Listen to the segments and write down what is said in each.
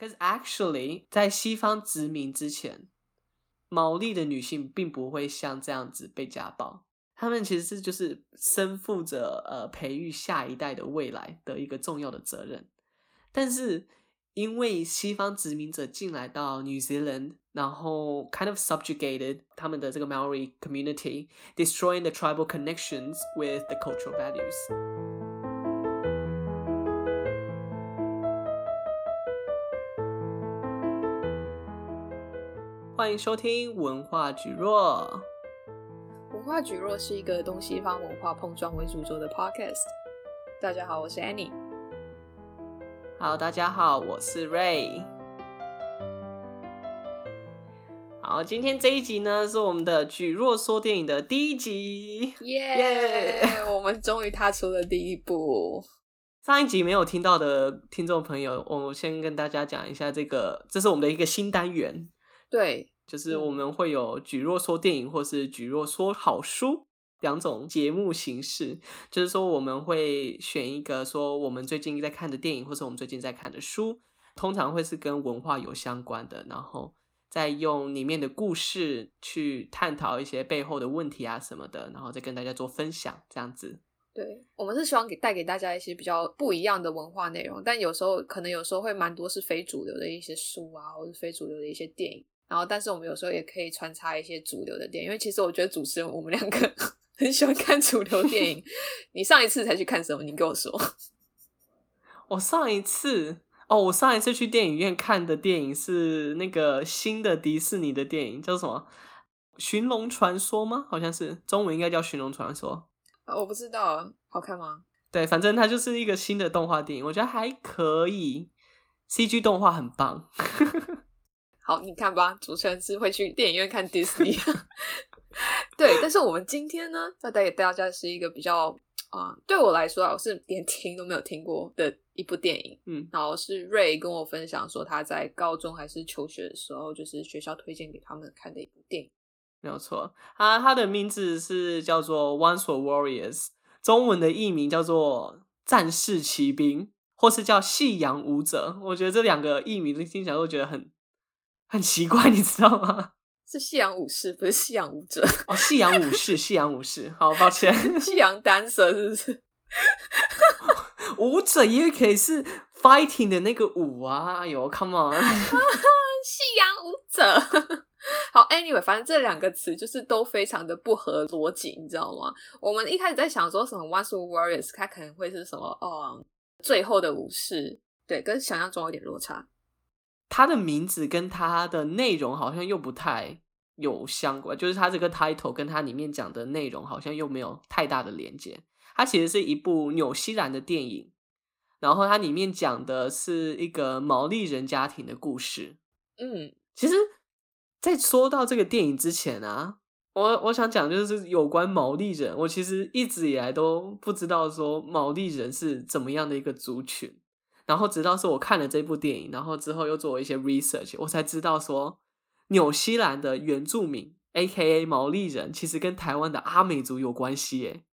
Because actually，在西方殖民之前，毛利的女性并不会像这样子被家暴。她们其实是就是身负着呃培育下一代的未来的一个重要的责任。但是因为西方殖民者进来到 New Zealand，然后 kind of subjugated 他们的这个 Maori community，destroying the tribal connections with the cultural values。欢迎收听文化举弱。文化举弱是一个东西方文化碰撞为主轴的 podcast。大家好，我是 Annie。好，大家好，我是 Ray。好，今天这一集呢是我们的举弱说电影的第一集，耶、yeah! 我们终于踏出了第一步。上一集没有听到的听众朋友，我先跟大家讲一下这个，这是我们的一个新单元。对，就是我们会有举若说电影，或是举若说好书两种节目形式。就是说，我们会选一个说我们最近在看的电影，或是我们最近在看的书，通常会是跟文化有相关的，然后再用里面的故事去探讨一些背后的问题啊什么的，然后再跟大家做分享，这样子。对，我们是希望给带给大家一些比较不一样的文化内容，但有时候可能有时候会蛮多是非主流的一些书啊，或者非主流的一些电影。然后，但是我们有时候也可以穿插一些主流的电影，因为其实我觉得主持人我们两个 很喜欢看主流电影。你上一次才去看什么？你跟我说。我上一次哦，我上一次去电影院看的电影是那个新的迪士尼的电影，叫什么《寻龙传说》吗？好像是中文应该叫《寻龙传说》。我不知道，好看吗？对，反正它就是一个新的动画电影，我觉得还可以，CG 动画很棒。好，你看吧，主持人是会去电影院看迪士尼。对，但是我们今天呢，要带给大家是一个比较啊、呃，对我来说啊，我是连听都没有听过的一部电影。嗯，然后是 Ray 跟我分享说他在高中还是求学的时候，就是学校推荐给他们看的一部电影。没有错，他他的名字是叫做 Once Were Warriors，中文的译名叫做战士骑兵，或是叫夕阳舞者。我觉得这两个译名听起来都觉得很。很奇怪，你知道吗？是夕阳武士，不是夕阳舞者。哦，夕阳武士，夕阳武士。好，抱歉。夕阳 dancer 是不是？舞者也可以是 fighting 的那个舞啊！有，come on。夕阳舞者。好，anyway，反正这两个词就是都非常的不合逻辑，你知道吗？我们一开始在想说什么 Once Were Warriors，它可能会是什么？哦，最后的武士。对，跟想象中有点落差。他的名字跟他的内容好像又不太有相关，就是他这个 title 跟他里面讲的内容好像又没有太大的连接。它其实是一部纽西兰的电影，然后它里面讲的是一个毛利人家庭的故事。嗯，其实，在说到这个电影之前啊，我我想讲就是有关毛利人，我其实一直以来都不知道说毛利人是怎么样的一个族群。然后直到是我看了这部电影，然后之后又做了一些 research，我才知道说，纽西兰的原住民 （A.K.A. 毛利人）其实跟台湾的阿美族有关系耶。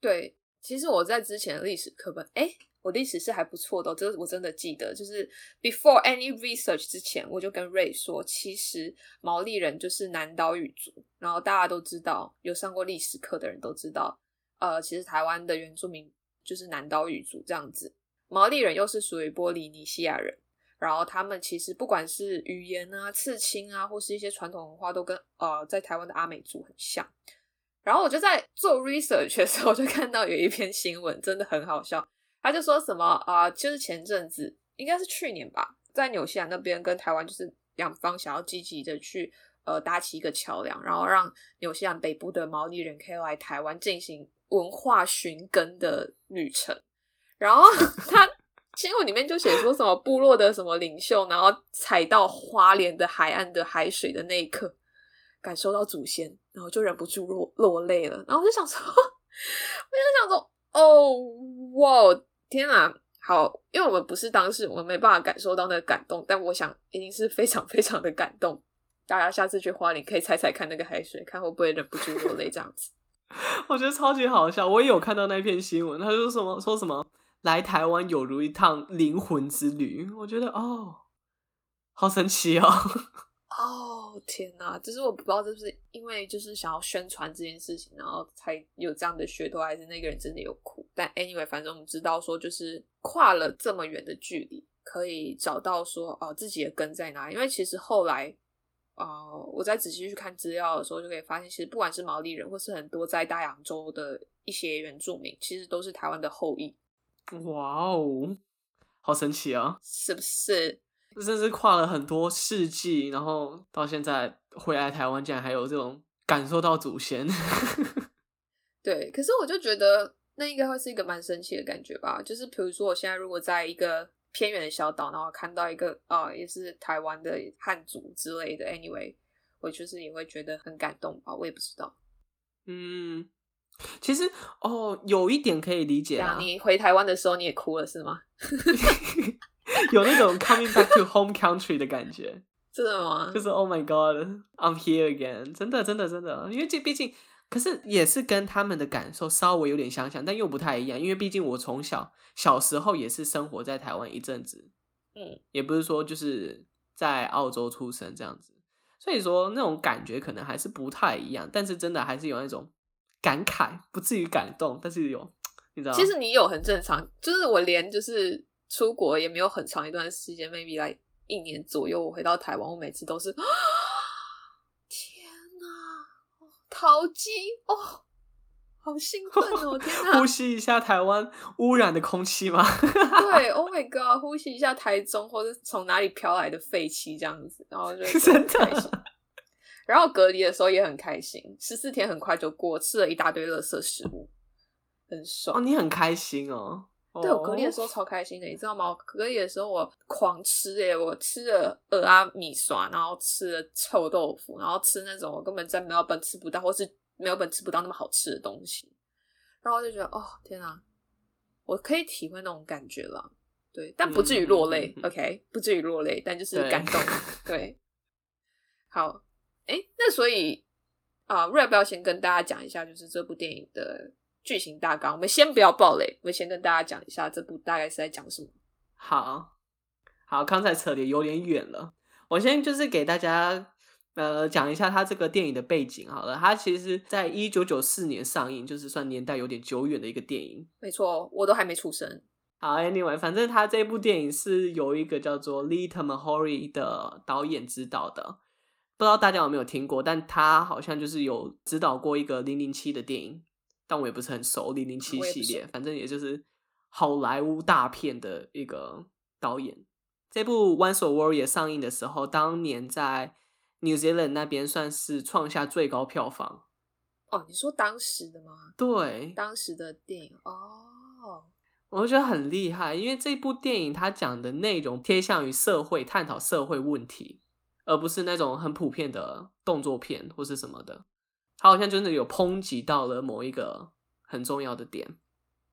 对，其实我在之前的历史课本，哎，我历史是还不错的，这我真的记得。就是 before any research 之前，我就跟 Ray 说，其实毛利人就是南岛语族。然后大家都知道，有上过历史课的人都知道，呃，其实台湾的原住民就是南岛语族这样子。毛利人又是属于波利尼西亚人，然后他们其实不管是语言啊、刺青啊，或是一些传统文化，都跟呃在台湾的阿美族很像。然后我就在做 research 的时候，就看到有一篇新闻，真的很好笑。他就说什么啊、就是前阵子应该是去年吧，在纽西兰那边跟台湾就是两方想要积极的去呃搭起一个桥梁，然后让纽西兰北部的毛利人可以来台湾进行文化寻根的旅程。然后 他新闻里面就写说什么部落的什么领袖，然后踩到花莲的海岸的海水的那一刻，感受到祖先，然后就忍不住落落泪了。然后我就想说，我就想说，哦，哇，天啊，好，因为我们不是当事人，我们没办法感受到那个感动，但我想一定是非常非常的感动。大家下次去花莲可以踩踩看那个海水，看会不会忍不住落泪这样子。我觉得超级好笑，我也有看到那篇新闻，他就说什么说什么。来台湾有如一趟灵魂之旅，我觉得哦，好神奇哦！哦天哪，就是我不知道这是因为就是想要宣传这件事情，然后才有这样的噱头，还是那个人真的有哭？但 anyway，反正我们知道说，就是跨了这么远的距离，可以找到说哦自己的根在哪。因为其实后来啊、我在仔细去看资料的时候，就可以发现，其实不管是毛利人，或是很多在大洋洲的一些原住民，其实都是台湾的后裔。哇哦，好神奇啊！是不是？甚至跨了很多世纪，然后到现在回来台湾，竟然还有这种感受到祖先。对，可是我就觉得那应该会是一个蛮神奇的感觉吧。就是比如说，我现在如果在一个偏远的小岛，然后看到一个啊、呃，也是台湾的汉族之类的，anyway，我就是也会觉得很感动吧。我也不知道。嗯，其实哦，有一点可以理解啊。你回台湾的时候，你也哭了是吗？有那种 coming back to home country 的感觉，真的吗？就是 Oh my God，I'm here again，真的，真的，真的。因为这毕竟，可是也是跟他们的感受稍微有点相像，但又不太一样。因为毕竟我从小小时候也是生活在台湾一阵子，嗯，也不是说就是在澳洲出生这样子，所以说那种感觉可能还是不太一样。但是真的还是有那种感慨，不至于感动，但是有，你知道？其实你有很正常，就是我连就是。出国也没有很长一段时间，maybe 来一年左右。我回到台湾，我每次都是，天哪，淘金哦，好兴奋哦，天 哪！呼吸一下台湾污染的空气吗？对，Oh my God，呼吸一下台中或者从哪里飘来的废气这样子，然后就真的。然后隔离的时候也很开心，十四天很快就过，吃了一大堆垃圾食物，很爽。哦，你很开心哦。对，我隔离的时候超开心的，你知道吗？隔离的时候我狂吃耶，我吃了鹅啊米刷，然后吃了臭豆腐，然后吃那种我根本在没有本吃不到，或是没有本吃不到那么好吃的东西，然后我就觉得哦天啊，我可以体会那种感觉了，对，但不至于落泪、嗯、，OK，不至于落泪，但就是感动，对，对，好，哎，那所以啊，瑞要不要先跟大家讲一下，就是这部电影的。剧情大纲，我们先不要暴雷，我们先跟大家讲一下这部大概是在讲什么。好，好，刚才扯的有点远了，我先就是给大家呃讲一下它这个电影的背景好了。它其实在一九九四年上映，就是算年代有点久远的一个电影。没错，我都还没出生。好，Anyway，反正它这部电影是由一个叫做 Lee Tamahori 的导演指导的，不知道大家有没有听过，但他好像就是有指导过一个零零七的电影。但我也不是很熟《零零七》系列，反正也就是好莱坞大片的一个导演。这部《Once a Warrior》上映的时候，当年在 New Zealand 那边算是创下最高票房。哦，你说当时的吗？对，当时的电影哦，我觉得很厉害，因为这部电影它讲的内容偏向于社会，探讨社会问题，而不是那种很普遍的动作片或是什么的。他好像真的有抨击到了某一个很重要的点，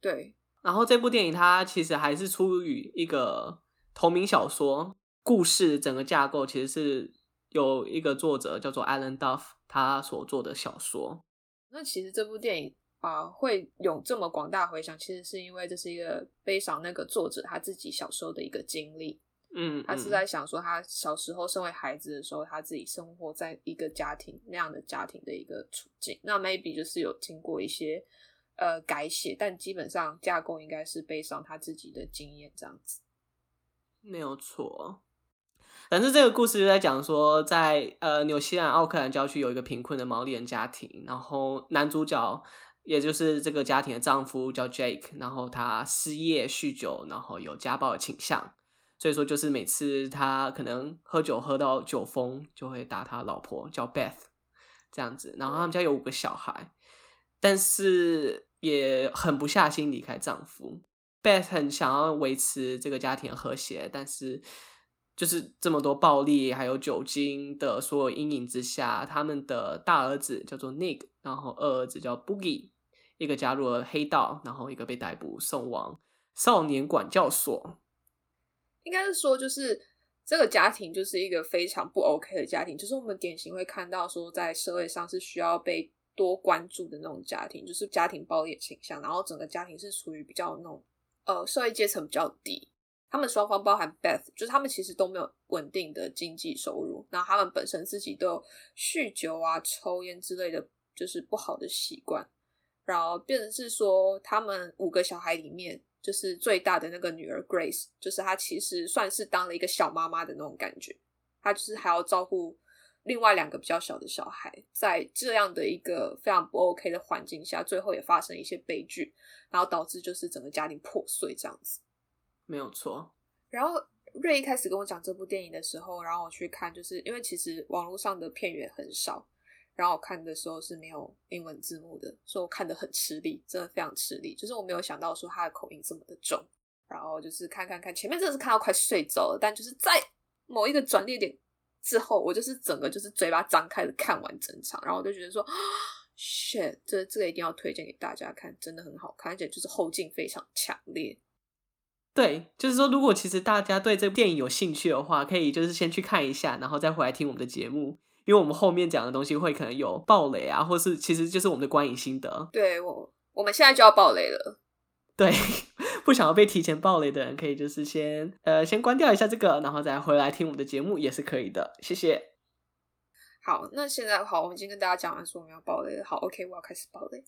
对。然后这部电影它其实还是出于一个同名小说，故事整个架构其实是有一个作者叫做 Alan Duff 他所做的小说。那其实这部电影啊、呃、会有这么广大回响，其实是因为这是一个悲伤那个作者他自己小时候的一个经历。嗯，他是在想说，他小时候身为孩子的时候，他自己生活在一个家庭那样的家庭的一个处境。那 maybe 就是有经过一些呃改写，但基本上架构应该是背上他自己的经验这样子。没有错。反正这个故事就在讲说在，在呃纽西兰奥克兰郊区有一个贫困的毛利人家庭，然后男主角也就是这个家庭的丈夫叫 Jake，然后他失业、酗酒，然后有家暴的倾向。所以说，就是每次他可能喝酒喝到酒疯，就会打他老婆叫 Beth 这样子。然后他们家有五个小孩，但是也狠不下心离开丈夫。Beth 很想要维持这个家庭和谐，但是就是这么多暴力还有酒精的所有阴影之下，他们的大儿子叫做 Nick，然后二儿子叫 Boogie，一个加入了黑道，然后一个被逮捕送往少年管教所。应该是说，就是这个家庭就是一个非常不 OK 的家庭，就是我们典型会看到说，在社会上是需要被多关注的那种家庭，就是家庭暴力倾向，然后整个家庭是处于比较那种呃社会阶层比较低，他们双方包含 Beth，就是他们其实都没有稳定的经济收入，然后他们本身自己都有酗酒啊、抽烟之类的，就是不好的习惯，然后变成是说，他们五个小孩里面，就是最大的那个女儿 Grace，就是她其实算是当了一个小妈妈的那种感觉，她就是还要照顾另外两个比较小的小孩，在这样的一个非常不 OK 的环境下，最后也发生一些悲剧，然后导致就是整个家庭破碎这样子。没有错。然后瑞一开始跟我讲这部电影的时候，然后我去看，就是因为其实网络上的片源很少，然后我看的时候是没有英文字幕的，所以我看得很吃力，真的非常吃力。就是我没有想到说他的口音这么的重，然后就是看看看，前面真的是看到快睡着了，但就是在某一个转捩点之后，我就是整个就是嘴巴张开的看完整场，然后我就觉得说，shit，这这个一定要推荐给大家看，真的很好看，而且就是后劲非常强烈。对，就是说，如果其实大家对这部电影有兴趣的话，可以就是先去看一下，然后再回来听我们的节目，因为我们后面讲的东西会可能有暴雷啊，或是其实就是我们的观影心得。对，我我们现在就要暴雷了。对，不想要被提前暴雷的人，可以就是先呃先关掉一下这个，然后再回来听我们的节目也是可以的。谢谢。好，那现在好，我们已经跟大家讲完说我们要暴雷了。好，OK，我要开始暴雷。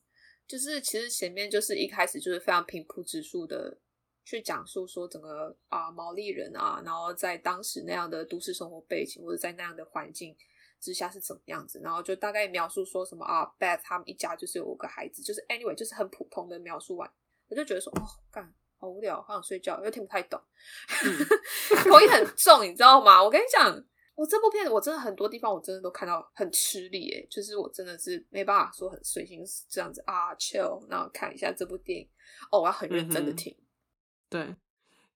就是其实前面就是一开始就是非常平铺直叙的。去讲述说整个啊毛利人啊，然后在当时那样的都市生活背景，或者在那样的环境之下是怎么样子，然后就大概描述说什么啊，Beth 他们一家就是有五个孩子，就是 anyway 就是很普通的描述完，我就觉得说哦，干好无聊，好想睡觉，又听不太懂，口音很重，你知道吗？我跟你讲，我这部片子我真的很多地方我真的都看到很吃力，诶，就是我真的是没办法说很随心这样子啊 chill，然后看一下这部电影，哦，我要很认真的听。嗯对，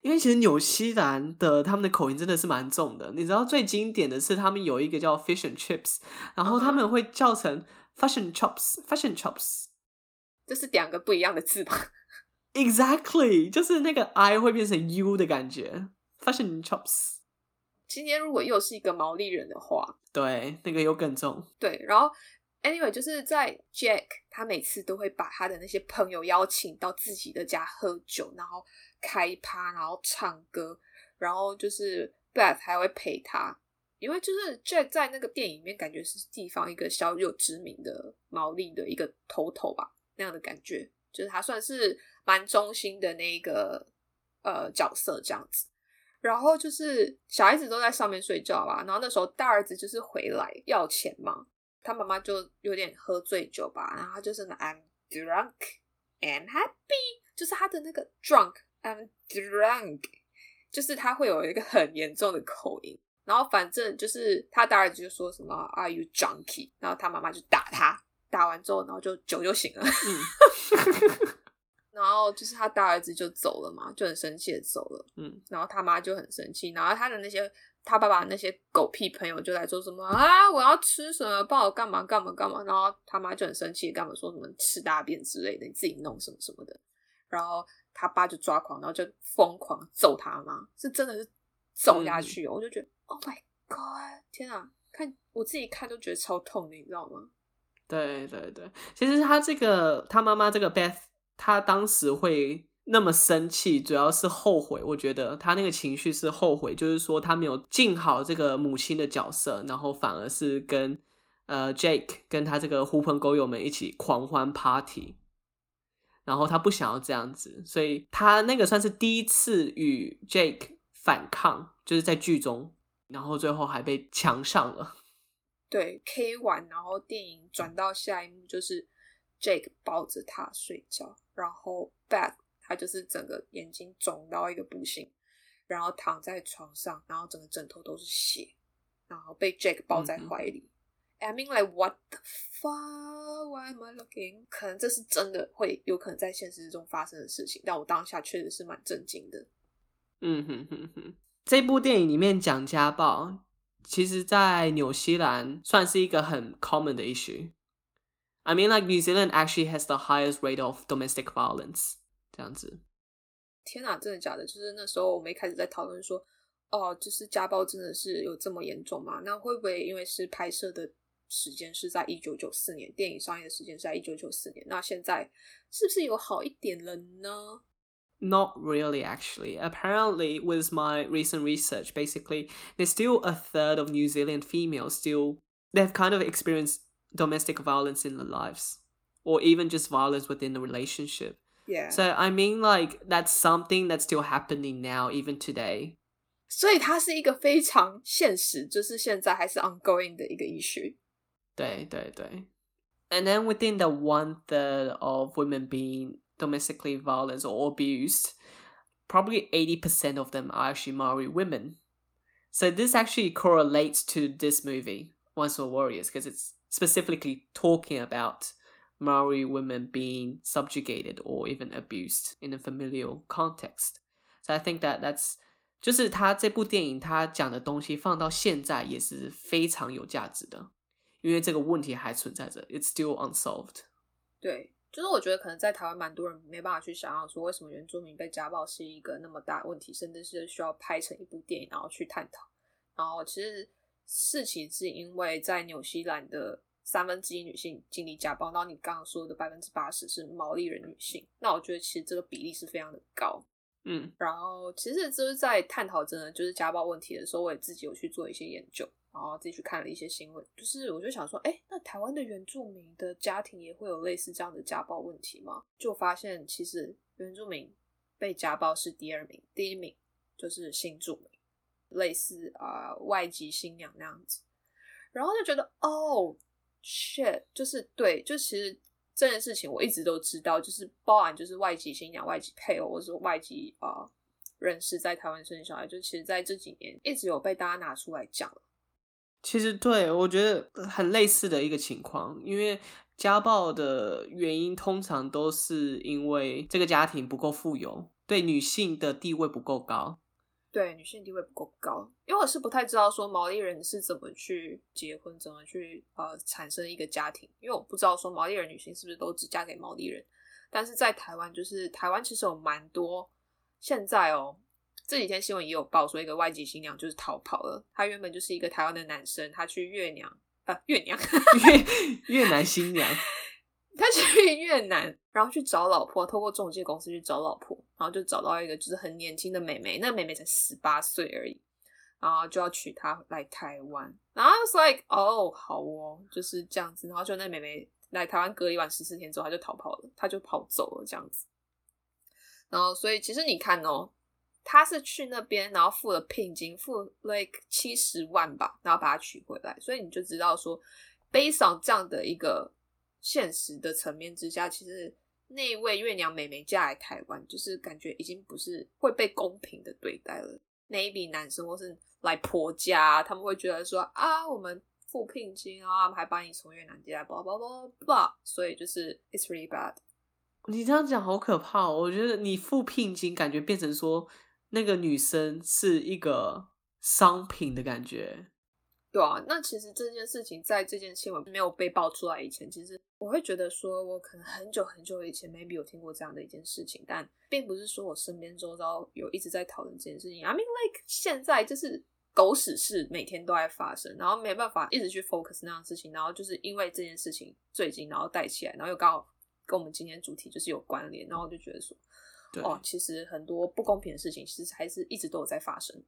因为其实纽西兰的他们的口音真的是蛮重的。你知道最经典的是他们有一个叫 fish and chips，然后他们会叫成 chops，fish and chops，这是两个不一样的字吧？Exactly，就是那个 i 会变成 u 的感觉 and chops。今天如果又是一个毛利人的话，对，那个又更重。对，然后 anyway 就是在 Jack，他每次都会把他的那些朋友邀请到自己的家喝酒，然后。开趴，然后唱歌，然后就是 Beth 还会陪他，因为就是 Jack 在那个电影里面感觉是地方一个小有知名的毛利的一个头头吧，那样的感觉，就是他算是蛮中心的那一个呃角色这样子。然后就是小孩子都在上面睡觉吧，然后那时候大儿子就是回来要钱嘛，他妈妈就有点喝醉酒吧，然后他就是那 I'm drunk and happy，就是他的那个 drunk。I'm drunk，就是他会有一个很严重的口音，然后反正就是他大儿子就说什么 Are you junkie？然后他妈妈就打他，打完之后，然后就酒就醒了，嗯，然后就是他大儿子就走了嘛，就很生气的走了，嗯，然后他妈就很生气，然后他的那些他爸爸那些狗屁朋友就来说什么啊，我要吃什么，帮我干嘛干嘛干嘛，然后他妈就很生气，干嘛说什么吃大便之类的，你自己弄什么什么的，然后。他爸就抓狂，然后就疯狂揍他妈，是真的是揍下去，嗯，我就觉得，Oh my God，天啊！看我自己看都觉得超痛的，你知道吗？对对对，其实他这个他妈妈这个 Beth，他当时会那么生气，主要是后悔。我觉得他那个情绪是后悔，就是说他没有尽好这个母亲的角色，然后反而是跟呃 Jake 跟他这个狐朋狗友们一起狂欢 Party。然后他不想要这样子，所以他那个算是第一次与 Jake 反抗，就是在剧中，然后最后还被强上了。对，K 完，然后电影转到下一幕，就是 Jake 抱着他睡觉，然后 Beth 他就是整个眼睛肿到一个不行，然后躺在床上，然后整个枕头都是血，然后被 Jake 抱在怀里。嗯 I mean, like what the fuck? Why am I looking? 可能这是真的会有可能在现实中发生的事情，但我当下确实是蛮震惊的。嗯哼哼哼，这部电影里面讲家暴，其实在纽西兰算是一个很 common 的 issue。I mean, like New Zealand actually has the highest rate of domestic violence。这样子。天哪，真的假的？就是那时候我们一开始在讨论说，哦，就是家暴真的是有这么严重吗？那会不会因为是拍摄的？时间是在一九九四年，电影上映的时间是在一九九四年。那现在是不是有好一点了呢？ Not really, actually. Apparently, with my recent research, basically, there's still a third of New Zealand females still they've kind of experienced domestic violence in their lives, or even just violence within the relationship. Yeah. So I mean, like that's something that's still happening now, even today. 所以它是一个非常现实，就是现在还是 ongoing 的一个 issue。对对对。And then within the one third of women being domestically violent or abused, probably 80% of them are actually Maori women. So this actually correlates to this movie, Once Were Warriors, because it's specifically talking about Maori women being subjugated or even abused in a familial context. So I think that that's 就是他这部电影他讲的东西放到现在也是非常有价值的，因为这个问题还存在着，it's still unsolved。对。就是我觉得可能在台湾蛮多人没办法去想象说，为什么原住民被家暴是一个那么大的问题，甚至是需要拍成一部电影然后去探讨。然后其实 事情是因为在纽西兰的三分之一女性经历家暴，然后你刚刚说的百分之八十是毛利人女性，那我觉得其实这个比例是非常的高。嗯，然后其实就是在探讨真的就是家暴问题的时候，我也自己有去做一些研究。然后自己去看了一些新闻，就是我就想说，哎，那台湾的原住民的家庭也会有类似这样的家暴问题吗？就发现其实原住民被家暴是第二名，第一名就是新住民，类似啊、呃、外籍新娘那样子。然后就觉得，哦，shit，就是对，就其实这件事情我一直都知道，就是包含就是外籍新娘、外籍配偶或者外籍啊、呃、人士在台湾生小孩，就其实在这几年一直有被大家拿出来讲。其实对，我觉得很类似的一个情况，因为家暴的原因通常都是因为这个家庭不够富有，对女性的地位不够高。对，女性地位不够高，因为我是不太知道说毛利人是怎么去结婚，怎么去呃产生一个家庭，因为我不知道说毛利人女性是不是都只嫁给毛利人，但是在台湾就是台湾其实有蛮多现在哦。这几天新闻也有报说，一个外籍新娘就是逃跑了。她原本就是一个台湾的男生，他去越娘啊，越娘 越越南新娘，他去 越南，然后去找老婆，透过中介公司去找老婆，然后就找到一个就是很年轻的妹妹，那妹妹才十八岁而已，然后就要娶她来台湾。然后 I was like，哦，好哦，就是这样子。然后就那妹妹来台湾隔离完十四天之后，她就逃跑了，她就跑走了这样子。然后所以其实你看哦。他是去那边，然后付了聘金，付 like 七十万吧，然后把他娶回来。所以你就知道说，based on 这样的一个现实的层面之下，其实那位越娘妹妹嫁来台湾，就是感觉已经不是会被公平的对待了。maybe 男生或是来婆家，他们会觉得说啊，我们付聘金啊，还把你从越南接来，叭叭叭叭，所以就是 it's really bad。你这样讲好可怕哦，我觉得你付聘金，感觉变成说。那个女生是一个商品的感觉，对啊。那其实这件事情在这件新闻没有被爆出来以前，其实我会觉得说，我可能很久很久以前 maybe 有听过这样的一件事情，但并不是说我身边周遭有一直在讨论这件事情。I mean like 现在就是狗屎事每天都在发生，然后没办法一直去 focus 那样的事情，然后就是因为这件事情最近然后带起来，然后又刚好跟我们今天主题就是有关联，然后我就觉得说。哦，其实很多不公平的事情，其实还是一直都有在发生。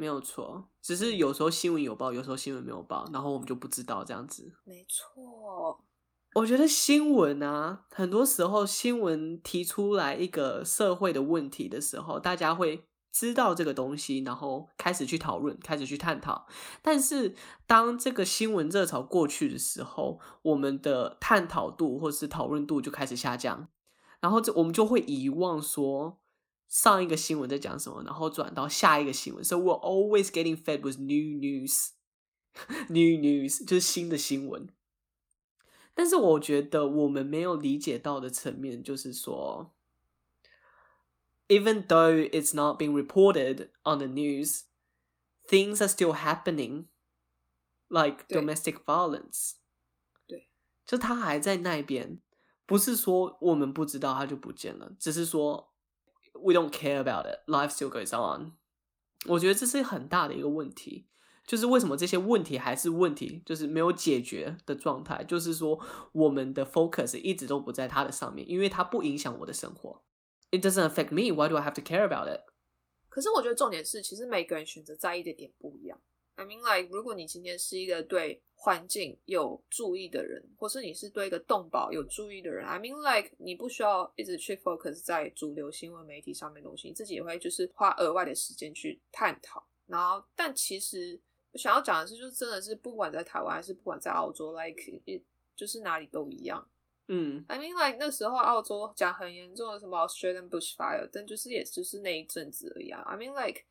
没有错，只是有时候新闻有报，有时候新闻没有报，然后我们就不知道这样子。没错，我觉得新闻啊，很多时候新闻提出来一个社会的问题的时候，大家会知道这个东西，然后开始去讨论，开始去探讨。但是当这个新闻热潮过去的时候，我们的探讨度或是讨论度就开始下降。然后这我们就会遗忘说上一个新闻在讲什么，然后转到下一个新闻。So we're always getting fed with new news, new news 就是新的新闻。但是我觉得我们没有理解到的层面就是说，even though it's not being reported on the news, things are still happening, like domestic violence。对，就他还在那边。不是说我们不知道它就不见了，只是说 we don't care about it, life still goes on。我觉得这是很大的一个问题，就是为什么这些问题还是问题，就是没有解决的状态。就是说我们的 focus 一直都不在它的上面，因为它不影响我的生活。it doesn't affect me. Why do I have to care about it? 可是我觉得重点是，其实每个人选择在意的点不一样。I mean, like，如果你今天是一个对环境有注意的人，或是你是对一个动保有注意的人，I mean, like，你不需要一直去 focus 在主流新闻媒体上面的东西，你自己也会就是花额外的时间去探讨。然后，但其实我想要讲的是，就是真的是不管在台湾还是不管在澳洲，like，就是哪里都一样。嗯，I mean like 那时候澳洲讲很严重的什么 Australian bushfire，但就是也就是那一阵子而已啊。I mean like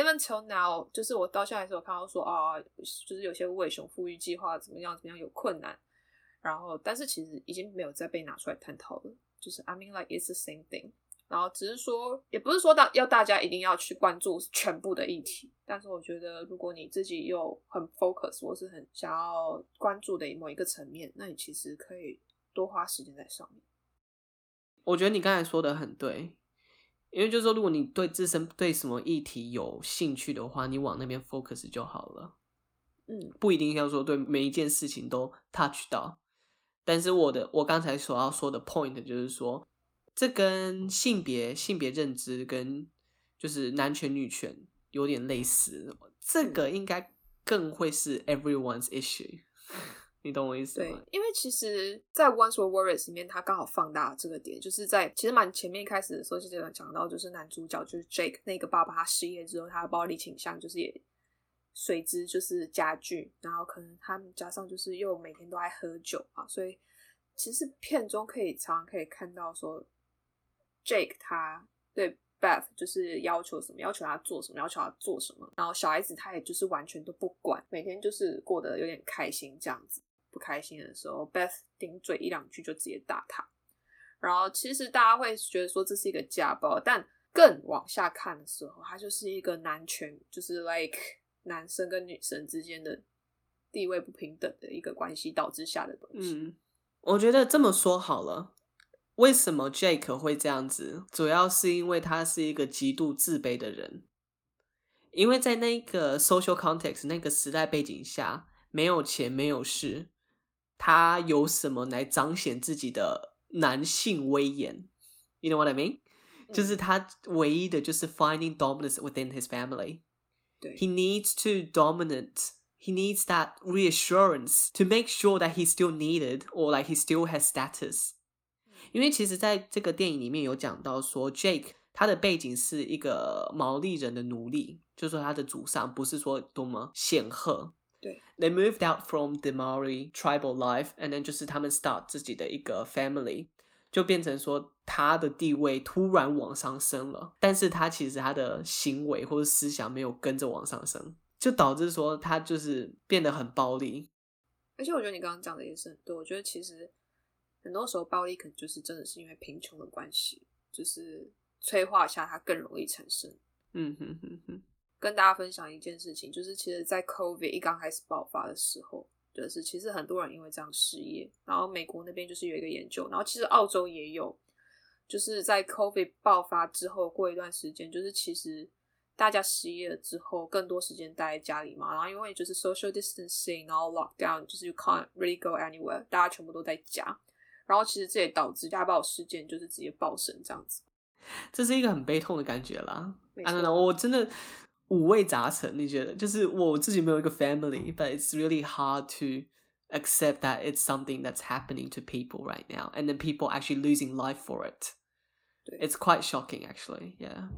even till now，就是我到现在的时候看到说啊，就是有些无尾熊复育计划怎么样怎么样有困难，然后但是其实已经没有再被拿出来探讨了。就是 I mean like it's the same thing，然后只是说也不是说大要大家一定要去关注全部的议题，但是我觉得如果你自己有很 focus 或是很想要关注的某一个层面，那你其实可以。多花时间在上面。我觉得你刚才说的很对，因为就是说，如果你对自身对什么议题有兴趣的话，你往那边 focus 就好了。嗯，不一定要说对每一件事情都 touch 到。但是我的我刚才所要说的 point 就是说，这跟性别性别认知跟就是男权女权有点类似，这个应该更会是 everyone's issue。你懂我意思吗？对，因为其实，在《Once Were Warriors》里面，他刚好放大了这个点，就是在其实蛮前面开始的时候，就这样讲到，就是男主角就是 Jake 那个爸爸，他失业之后，他的暴力倾向就是也随之就是加剧，然后可能他们加上就是又每天都爱喝酒啊，所以其实片中可以常常可以看到说，Jake 他对。Beth 就是要求什么，要求他做什么，要求他做什么，然后小孩子他也就是完全都不管，每天就是过得有点开心这样子。不开心的时候，Beth 顶嘴一两句就直接打他。然后其实大家会觉得说这是一个家暴，但更往下看的时候，他就是一个男权，就是 like 男生跟女生之间的地位不平等的一个关系导致下的东西。我觉得这么说好了。为什么 Jake 会这样子？主要是因为他是一个极度自卑的人，因为在那个 social context 那个时代背景下，没有钱，没有势，他有什么来彰显自己的男性威严？You know what I mean？、嗯、就是他唯一的就是 finding dominance within his family。对，He needs to dominate. He needs that reassurance to make sure that he's still needed or like he still has status. 因为其实在这个电影里面有讲到说，Jake 他的背景是一个毛利人的奴隶，就是说他的祖上不是说多么显赫。 对，They moved out from the Maori tribal life，and then 就是他们 start 自己的一个 family，就变成说他的地位突然往上升了，但是他其实他的行为或者思想没有跟着往上升，就导致说他就是变得很暴力。而且我觉得你刚刚讲的也是很对，我觉得其实。很多时候，暴力可能就是真的是因为贫穷的关系，就是催化下它更容易产生。嗯哼哼哼。跟大家分享一件事情，就是其实，在 COVID 一刚开始爆发的时候，就是其实很多人因为这样失业。然后美国那边就是有一个研究，然后其实澳洲也有，就是在 COVID 爆发之后过一段时间，就是其实大家失业了之后，更多时间待在家里嘛。然后因为就是 social distancing，然后 lockdown，就是 you can't really go anywhere，大家全部都在家。然后其实这也导致家暴事件就是直接爆升这样子，这是一个很悲痛的感觉啦。我真的五味杂陈。你觉得？就是我自己没有一个 family，but it's really hard to accept that it's something that's happening to people right now，and then people actually losing life for it。对，It's quite shocking actually. Yeah.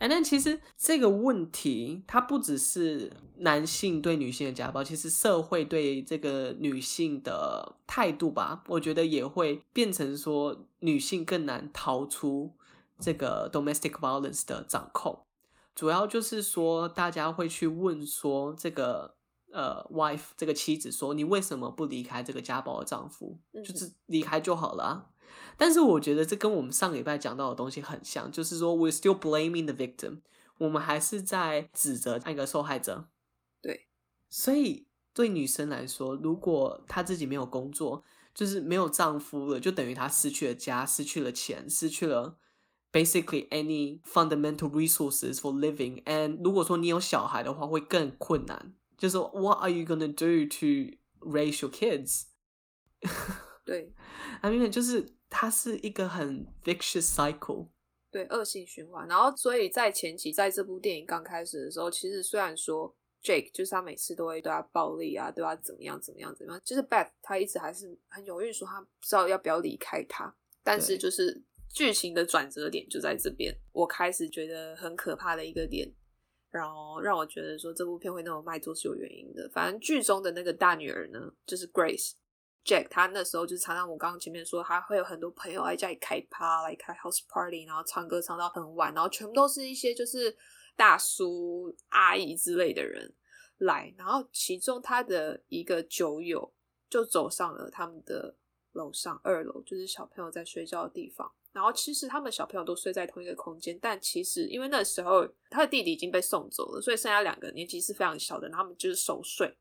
And then 其实这个问题，它不只是男性对女性的家暴，其实社会对这个女性的态度吧，我觉得也会变成说女性更难逃出这个 domestic violence 的掌控。 主要就是说，大家会去问说，这个呃 wife 这个妻子说，你为什么不离开这个家暴的丈夫？就是离开就好了啊。但是我觉得这跟我们上礼拜讲到的东西很像，就是说 we're still blaming the victim，我们还是在指责那个受害者。对，所以对女生来说，如果她自己没有工作，就是没有丈夫了，就等于她失去了家，失去了钱，失去了 basically any fundamental resources for living。And 如果说你有小孩的话，会更困难。就是说 What are you gonna do to raise your kids？对，I mean 就是。它是一个很 vicious cycle， 对，恶性循环。然后，所以在前期，在这部电影刚开始的时候，其实虽然说 Jake 就是他每次都会对他暴力啊，对他怎么样怎么样怎么样，就是 Beth 他一直还是很犹豫，说他不知道要不要离开他。但是，就是 剧情的转折点就在这边，我开始觉得很可怕的一个点，然后让我觉得说这部片会那么卖座是有原因的。反正剧中的那个大女儿呢，就是 Grace。Jack 她那时候就是常常我刚刚前面说，她会有很多朋友来家里开趴，来开 house party，然后唱歌唱到很晚，然后全部都是一些就是大叔阿姨之类的人来，然后其中他的一个酒友就走上了他们的楼上二楼，就是小朋友在睡觉的地方。然后其实他们小朋友都睡在同一个空间，但其实因为那时候他的弟弟已经被送走了，所以剩下两个年纪是非常小的，然后他们就是熟睡。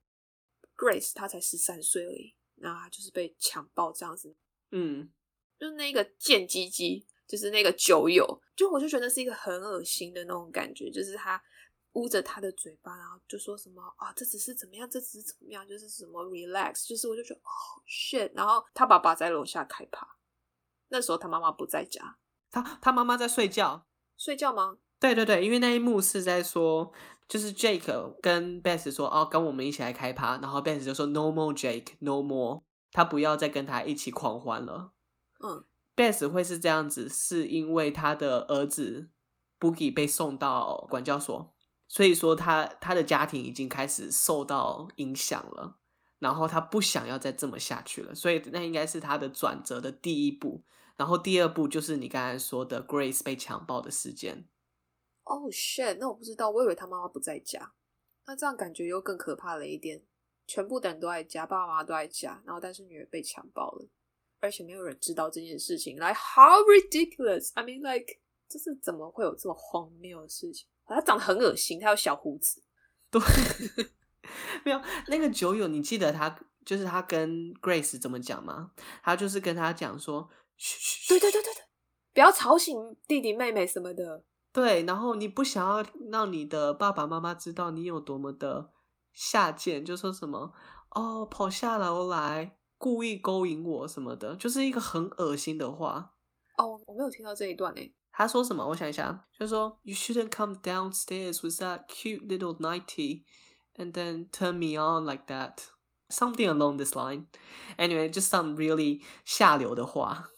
Grace 他才十三岁而已。然后她就是被强暴这样子，嗯，就是那个贱鸡鸡，就是那个酒友，就我就觉得是一个很恶心的那种感觉，就是他捂着他的嘴巴，然后就说什么啊，这只是怎么样，这只是怎么样，就是什么 relax，就是我就觉得哦 shit，然后他爸爸在楼下开趴，那时候他妈妈不在家，他他妈妈在睡觉，睡觉吗？对对对，因为那一幕是在说。就是 Jake 跟 Beth 说哦，跟我们一起来开趴，然后 Beth 就说 No more Jake，No more，他不要再跟他一起狂欢了。嗯，Beth 会是这样子，是因为他的儿子 Boogie 被送到管教所，所以说他他的家庭已经开始受到影响了，然后他不想要再这么下去了，所以那应该是他的转折的第一步。然后第二步就是你刚才说的 Grace 被强暴的事件。哦、oh，shit！那我不知道，我以为他妈妈不在家。那这样感觉又更可怕了一点。全部的人都在家，爸爸妈妈都在家，然后但是女儿被强暴了，而且没有人知道这件事情。Like how ridiculous！I mean like，这是怎么会有这么荒谬的事情？他长得很恶心，他有小胡子。对，没有那个酒友，你记得他就是他跟 Grace 怎么讲吗？他就是跟他讲说：“嘘嘘，对对对对对，不要吵醒弟弟妹妹什么的。”对，然后你不想要让你的爸爸妈妈知道你有多么的下贱，就说什么哦，跑下楼来，故意勾引我什么的，就是一个很恶心的话。哦，我没有听到这一段诶。他说什么？我想一下，就说 You shouldn't come downstairs with that cute little nightie and then turn me on like that. Something along this line. Anyway, just some really 下流的话。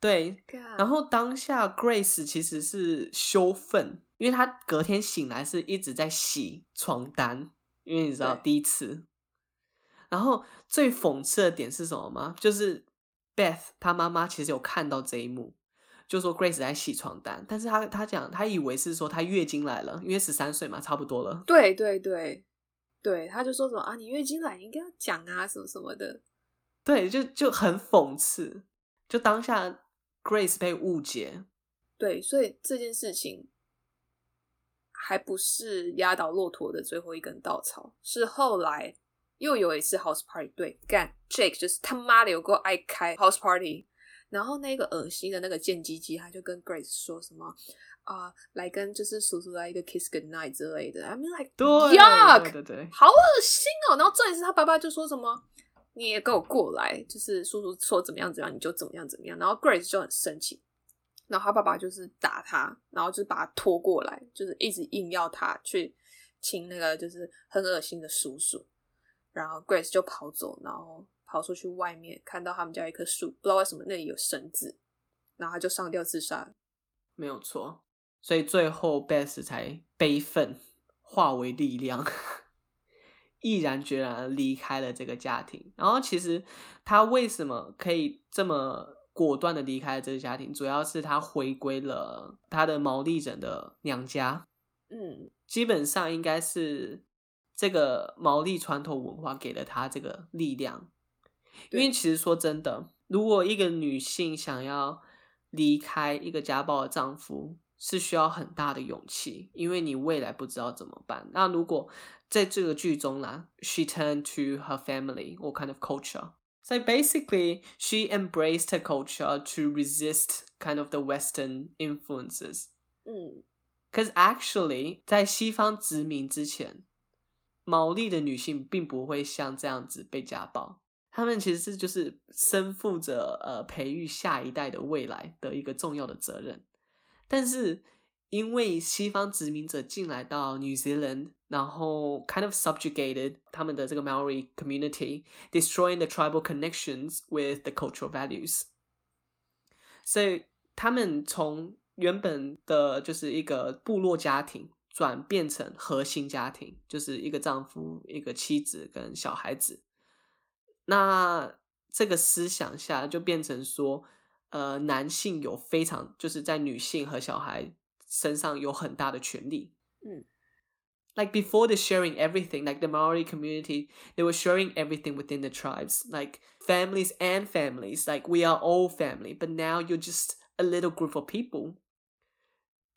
对，然后当下 Grace 其实是羞愤，因为她隔天醒来是一直在洗床单，因为你知道第一次。然后最讽刺的点是什么吗？就是 Beth 她妈妈其实有看到这一幕，就说 Grace 在洗床单，但是她她讲她以为是说她月经来了，因为十三岁嘛，差不多了。对对对对，她就说什么啊，你月经来，你应该要讲啊，什么什么的。对，就就很讽刺，就当下。Grace 被误解，对，所以这件事情还不是压倒骆驼的最后一根稻草，是后来又有一次 house party，对，干 Jake 就是他妈的有够爱开 house party，然后那个恶心的那个贱鸡鸡，他就跟 Grace 说什么啊、呃，来跟就是叔叔来一个 kiss good night 之类的，I mean like 对 yuck，对对对，好恶心哦，然后重点是他爸爸就说什么。你也跟我过来，就是叔叔说怎么样怎么样，你就怎么样怎么样。然后 Grace 就很生气，然后他爸爸就是打他，然后就是把他拖过来，就是一直硬要他去亲那个就是很恶心的叔叔。然后 Grace 就跑走，然后跑出去外面，看到他们家一棵树，不知道为什么那里有绳子，然后他就上吊自杀。没有错，所以最后 Beth 才悲愤化为力量。毅然决然离开了这个家庭，然后其实他为什么可以这么果断的离开了这个家庭，主要是他回归了他的毛利人的娘家。嗯，基本上应该是这个毛利传统文化给了他这个力量。因为其实说真的，如果一个女性想要离开一个家暴的丈夫，是需要很大的勇气，因为你未来不知道怎么办。那如果在这个剧中啦，she turned to her family, what kind of culture? So basically, she embraced her culture to resist kind of the Western influences. 嗯，Because actually，在西方殖民之前，毛利的女性并不会像这样子被家暴，她们其实是就是身负着呃培育下一代的未来的一个重要的责任。但是因为西方殖民者进来到 New Zealand，然后 kind of subjugated 他们的这个 Maori community，destroying the tribal connections with the cultural values。所以他们从原本的就是一个部落家庭，转变成核心家庭，就是一个丈夫、一个妻子跟小孩子。那这个思想下就变成说，呃，男性有非常就是在女性和小孩身上有很大的权利。嗯，like before the sharing everything, like the Maori community, they were sharing everything within the tribes, like families and families, like we are all family. But now you're just a little group of people.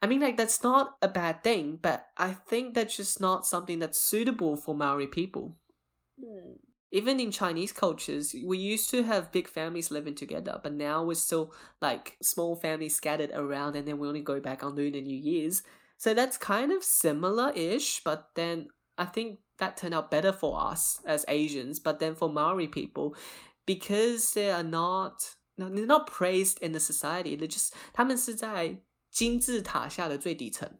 I mean, like that's not a bad thing, but I think that's just not something that's suitable for Maori people. 嗯。 even in Chinese cultures, we used to have big families living together, but now we're still like small families scattered around and then we only go back on Lunar New Year's. So that's kind of similar ish, but then I think that turned out better for us as Asians. But then for Maori people, because they are not, they're not praised in the society, they're just, 他们是在金字塔下的最底层。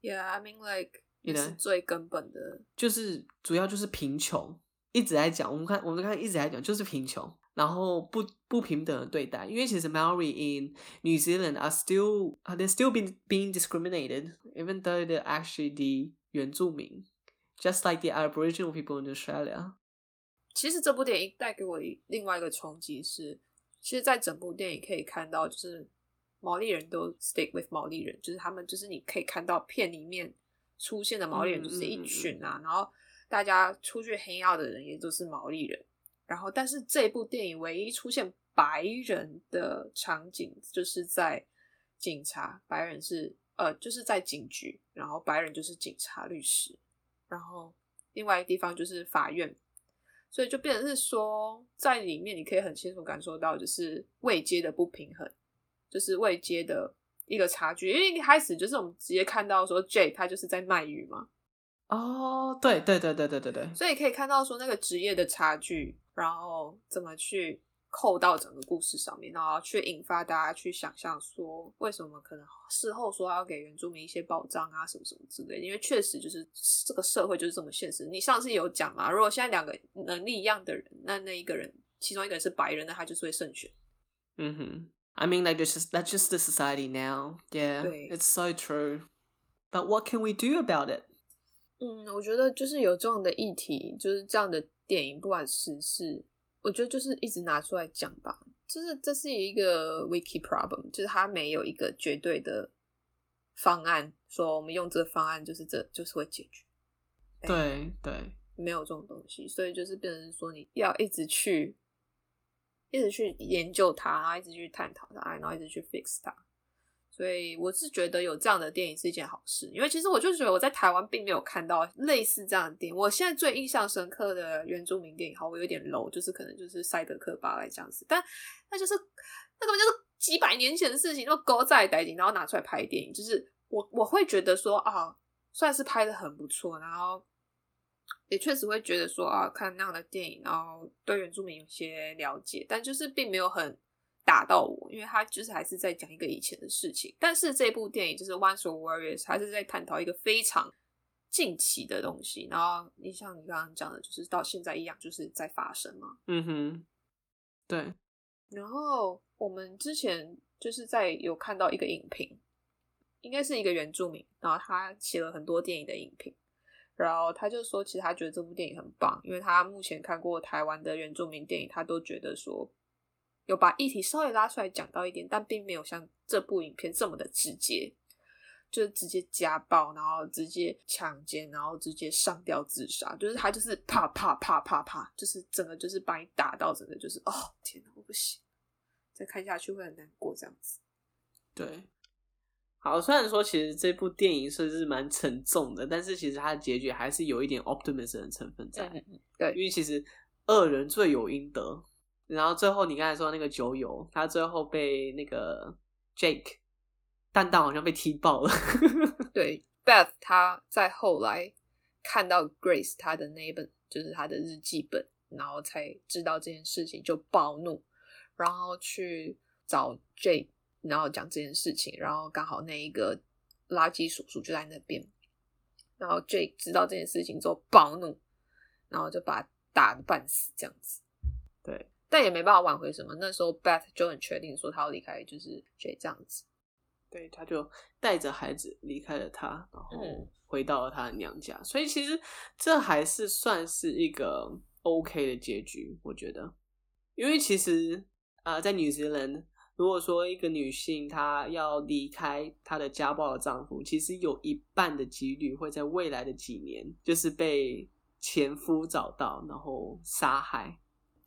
Yeah, I mean like, you know, 最根本的，就是主要就是贫穷。 一直在讲，我们看，我们看，一直在讲，就是贫穷，然后不不平等的对待。因为其实 Maori in New Zealand are still, are they're still being being discriminated, even though they're actually the 原住民，just like the Aboriginal people in Australia。其实这部电影带给我另外一个冲击是，其实，在整部电影可以看到，就是毛利人都 stick with 毛利人，就是他们，就是你可以看到片里面出现的毛利人就是一群啊，嗯嗯嗯、然后。大家出去黑曜的人也都是毛利人，然后但是这部电影唯一出现白人的场景，就是在警察，白人是呃就是在警局，然后白人就是警察、律师，然后另外一个地方就是法院，所以就变成是说，在里面你可以很清楚感受到，就是未接的不平衡，就是未接的一个差距，因为一开始就是我们直接看到说 J 他就是在卖鱼嘛。哦，对对对对对对对，所以可以看到说那个职业的差距，然后怎么去扣到整个故事上面，然后去引发大家去想象说，为什么可能事后说要给原住民一些保障啊，什么什么之类的，因为确实就是这个社会就是这么现实。你上次有讲嘛？如果现在两个能力一样的人，那那一个人其中一个人是白人，那他就是会胜选。嗯哼，I mean like this is that's just the society now. Yeah,，it's so true. But what can we do about it? 嗯，我觉得就是有这样的议题，就是这样的电影，不管时事，我觉得就是一直拿出来讲吧。就是这是一个 wiki problem，就是它没有一个绝对的方案，说我们用这个方案就是这就是会解决。对对，没有这种东西，所以就是变成说你要一直去，一直去研究它，然后一直去探讨它，然后一直去 fix 它。所以我是觉得有这样的电影是一件好事，因为其实我就觉得我在台湾并没有看到类似这样的电影。我现在最印象深刻的原住民电影，好，我有点 low，就是可能就是赛德克巴莱这样子，但那就是那根本就是几百年前的事情，那么高在代景，然后拿出来拍电影，就是我我会觉得说啊，算是拍的很不错，然后也确实会觉得说啊，看那样的电影，然后对原住民有些了解，但就是并没有很。打到我，因为他就是还是在讲一个以前的事情。但是这部电影就是《Once Warriors》，还是在探讨一个非常近期的东西。然后你像你刚刚讲的，就是到现在一样，就是在发生嘛。嗯哼，对。然后我们之前就是在有看到一个影评，应该是一个原住民，然后他写了很多电影的影评，然后他就说，其实他觉得这部电影很棒，因为他目前看过台湾的原住民电影，他都觉得说。有把议题稍微拉出来讲到一点，但并没有像这部影片这么的直接，就是直接家暴，然后直接强奸，然后直接上吊自杀，就是他就是啪啪啪啪啪，就是整个就是把你打到整个就是哦天哪，我不行，再看下去会很难过这样子。对，好，虽然说其实这部电影算是蛮沉重的，但是其实它的结局还是有一点 optimism 的成分在。嗯，对，因为其实恶人罪有应得。然后最后你刚才说那个酒友，他最后被那个 Jake 蛋蛋好像被踢爆了。对，Beth 他在后来看到 Grace 他的那一本就是他的日记本，然后才知道这件事情就暴怒，然后去找 Jake 然后讲这件事情，然后刚好那一个垃圾叔叔就在那边，然后 Jake 知道这件事情之后暴怒，然后就把他打的半死这样子。对，但也没办法挽回什么。那时候 Beth 就很确定说他要离开，就是 Jake 这样子。对，他就带着孩子离开了他，然后回到了他的娘家。嗯、所以其实这还是算是一个 OK 的结局，我觉得。因为其实啊、呃，在 New Zealand，如果说一个女性她要离开她的家暴的丈夫，其实有一半的几率会在未来的几年就是被前夫找到，然后杀害。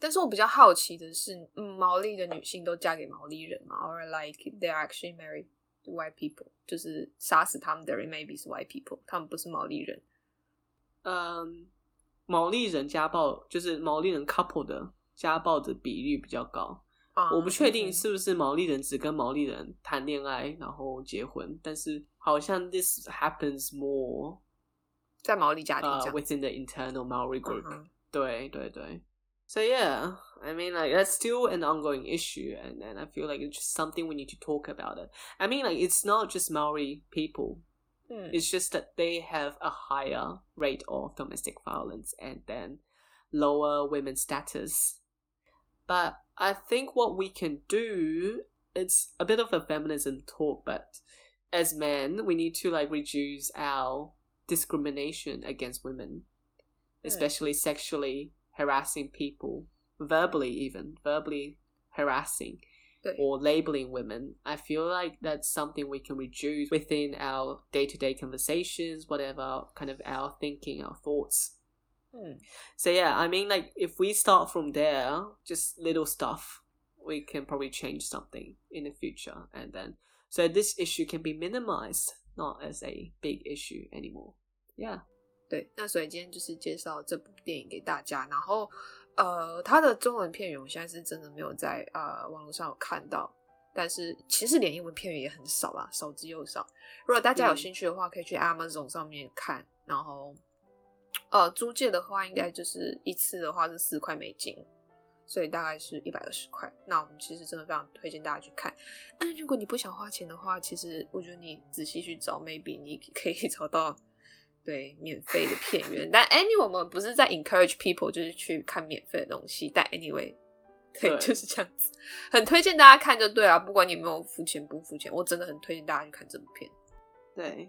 但是我比较好奇的是，嗯、毛利的女性都嫁给毛利人吗？Or like they are actually married？White people 就是杀死他们的人，maybe 是 white people，他们不是毛利人。嗯，毛利人家暴就是毛利人 couple 的家暴的比率比较高。Uh, 我不确定是不是毛利人只跟毛利人谈恋爱然后结婚，但是好像 this happens more 在毛利家庭，uh, within the internal Maori group。Uh huh. 对对对。So yeah, I mean, like that's still an ongoing issue, and and I feel like it's just something we need to talk about it. I mean, like it's not just Maori people; mm. it's just that they have a higher rate of domestic violence and then lower women's status. But I think what we can do it's a bit of a feminism talk, but as men, we need to like reduce our discrimination against women, mm. especially sexually harassing people verbally even verbally harassing or labeling women. I feel like that's something we can reduce within our day-to-day conversations whatever kind of our thinking our thoughts. Hmm. so yeah i mean like if we start from there just little stuff we can probably change something in the future. And then so this issue can be minimized not as a big issue anymore. Yeah 对，那所以今天就是介绍这部电影给大家。然后，呃，它的中文片源我现在是真的没有在呃网络上有看到，但是其实连英文片源也很少啦，少之又少。如果大家有兴趣的话，可以去 Amazon 上面看。嗯、然后，呃，租借的话应该就是一次的话是四块美金，所以大概是一百二十块。那我们其实真的非常推荐大家去看。但如果你不想花钱的话，其实我觉得你仔细去找，maybe 你可以 找到。对，免费的片源，但 anyway 我们不是在 encourage people 就是去看免费的东西，但 anyway，对，对就是这样子，很推荐大家看就对了，不管你有没有付钱不付钱，我真的很推荐大家去看这部片。对，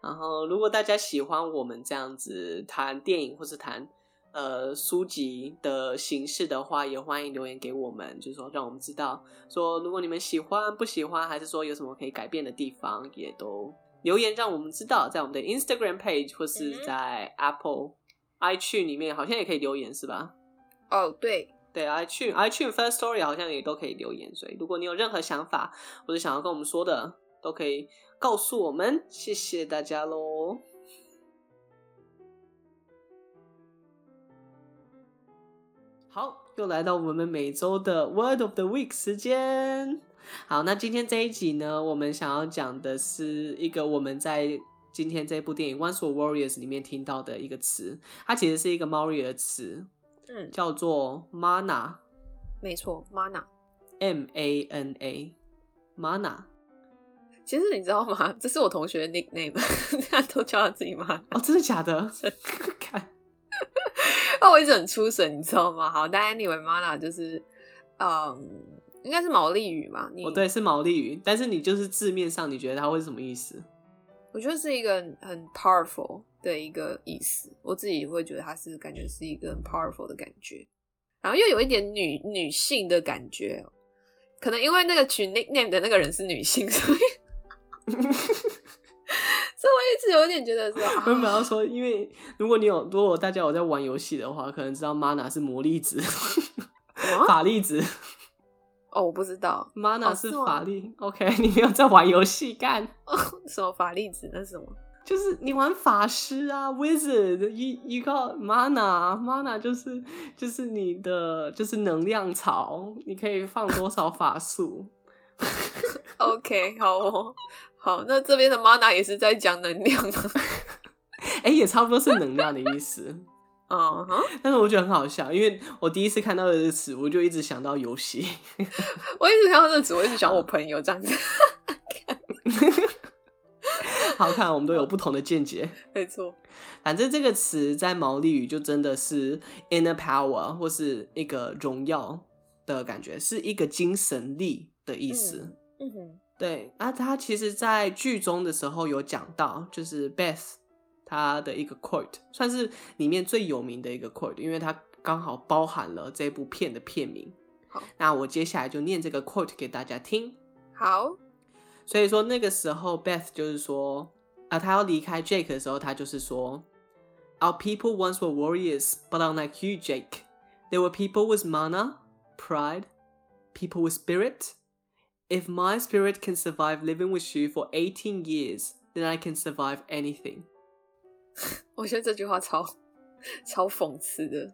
然后如果大家喜欢我们这样子谈电影或是谈呃书籍的形式的话，也欢迎留言给我们，就是说让我们知道，说如果你们喜欢不喜欢，还是说有什么可以改变的地方，也都。留言让我们知道，在我们的 Instagram page 或是在 Apple、嗯、iTunes 里面，好像也可以留言，是吧？哦，对对，iTunes iTunes First Story 好像也都可以留言，所以如果你有任何想法或者想要跟我们说的，都可以告诉我们。谢谢大家喽！好，又来到我们每周的 Word of the Week 时间。好，那今天这一集呢，我们想要讲的是一个我们在今天这部电影《Once Were Warriors》里面听到的一个词，它其实是一个 Maori 的词，嗯，叫做 Mana。没错，Mana，M A N A，Mana。其实你知道吗？这是我同学的 nickname，他都叫他自己 Mana。哦，真的假的？看，那我一直很出神，你知道吗？好，但 anyway，Mana 就是，嗯。应该是毛利语嘛？你哦，对，是毛利语。但是你就是字面上，你觉得它会是什么意思？我觉得是一个很 powerful 的一个意思。我自己会觉得它是感觉是一个很 powerful 的感觉，然后又有一点女女性的感觉。可能因为那个取 nickname 的那个人是女性，所以 所以我一直有点觉得说，我本来要说，因为如果你有，如果大家有在玩游戏的话，可能知道 mana 是魔力值，法力值。哦，我不知道，mana 是法力。哦、OK，你没有在玩游戏干？什么法力值？那是什么？就是你玩法师啊，wizard，you you got mana，mana 就是就是你的就是能量槽，你可以放多少法术？OK，好哦，好，那这边的 mana 也是在讲能量的，哎、欸，也差不多是能量的意思。嗯哼，但是我觉得很好笑，因为我第一次看到这个词，我就一直想到游戏。我一直看到这个词，我一直想我朋友这样子。好看，我们都有不同的见解。没错，反正这个词在毛利语就真的是 inner power，或是一个荣耀的感觉，是一个精神力的意思。嗯，嗯哼，对。那他其实，在剧中的时候有讲到，就是 Beth 他的一个 quote，算是里面最有名的一个 quote，因为它刚好包含了这部片的片名。好，那我接下来就念这个 quote 给大家听。好。所以说那个时候，Beth 就是说，啊，他要离开 Jake 的时候，他就是说，Our people once were warriors, but unlike you, Jake, they were people with mana, pride, people with spirit. If my spirit can survive living with you for eighteen years, then I can survive anything. 我觉得这句话超超讽刺的，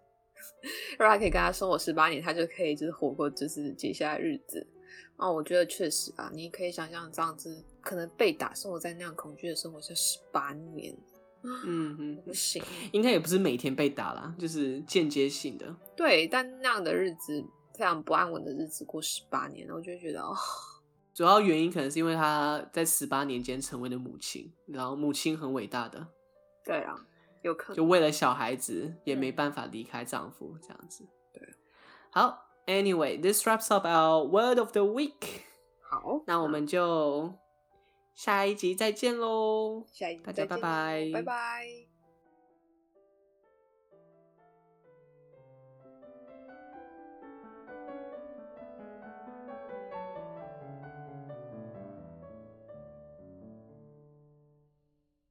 如果他可以跟他生活十八年，他就可以就是活过就是接下来日子。哦，我觉得确实啊，你可以想象这样子，可能被打，生活在那样恐惧的生活下十八年，嗯哼，不行，应该也不是每天被打啦，就是间接性的。对，但那样的日子，非常不安稳的日子过十八年，我就觉得哦，主要原因可能是因为他在十八年间成为了母亲，然后母亲很伟大的，对啊，有可能就为了小孩子也没办法离开丈夫这样子，对，好。Anyway, this wraps up our word of the week。好，那我们就下一集再见喽！下一集大家拜拜，拜拜。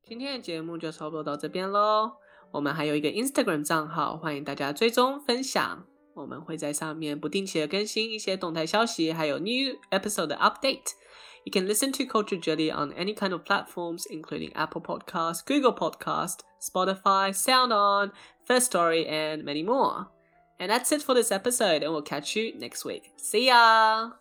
今天的节目就差不多到这边喽。我们还有一个 Instagram 账号，欢迎大家追踪分享。我们会在上面不定期的更新一些动态消息，还有 new episode 的 update。You can listen to Culture Jelly on any kind of platforms, including Apple Podcast, Google Podcast, Spotify, SoundOn, First Story, and many more. And that's it for this episode, and we'll catch you next week. See ya!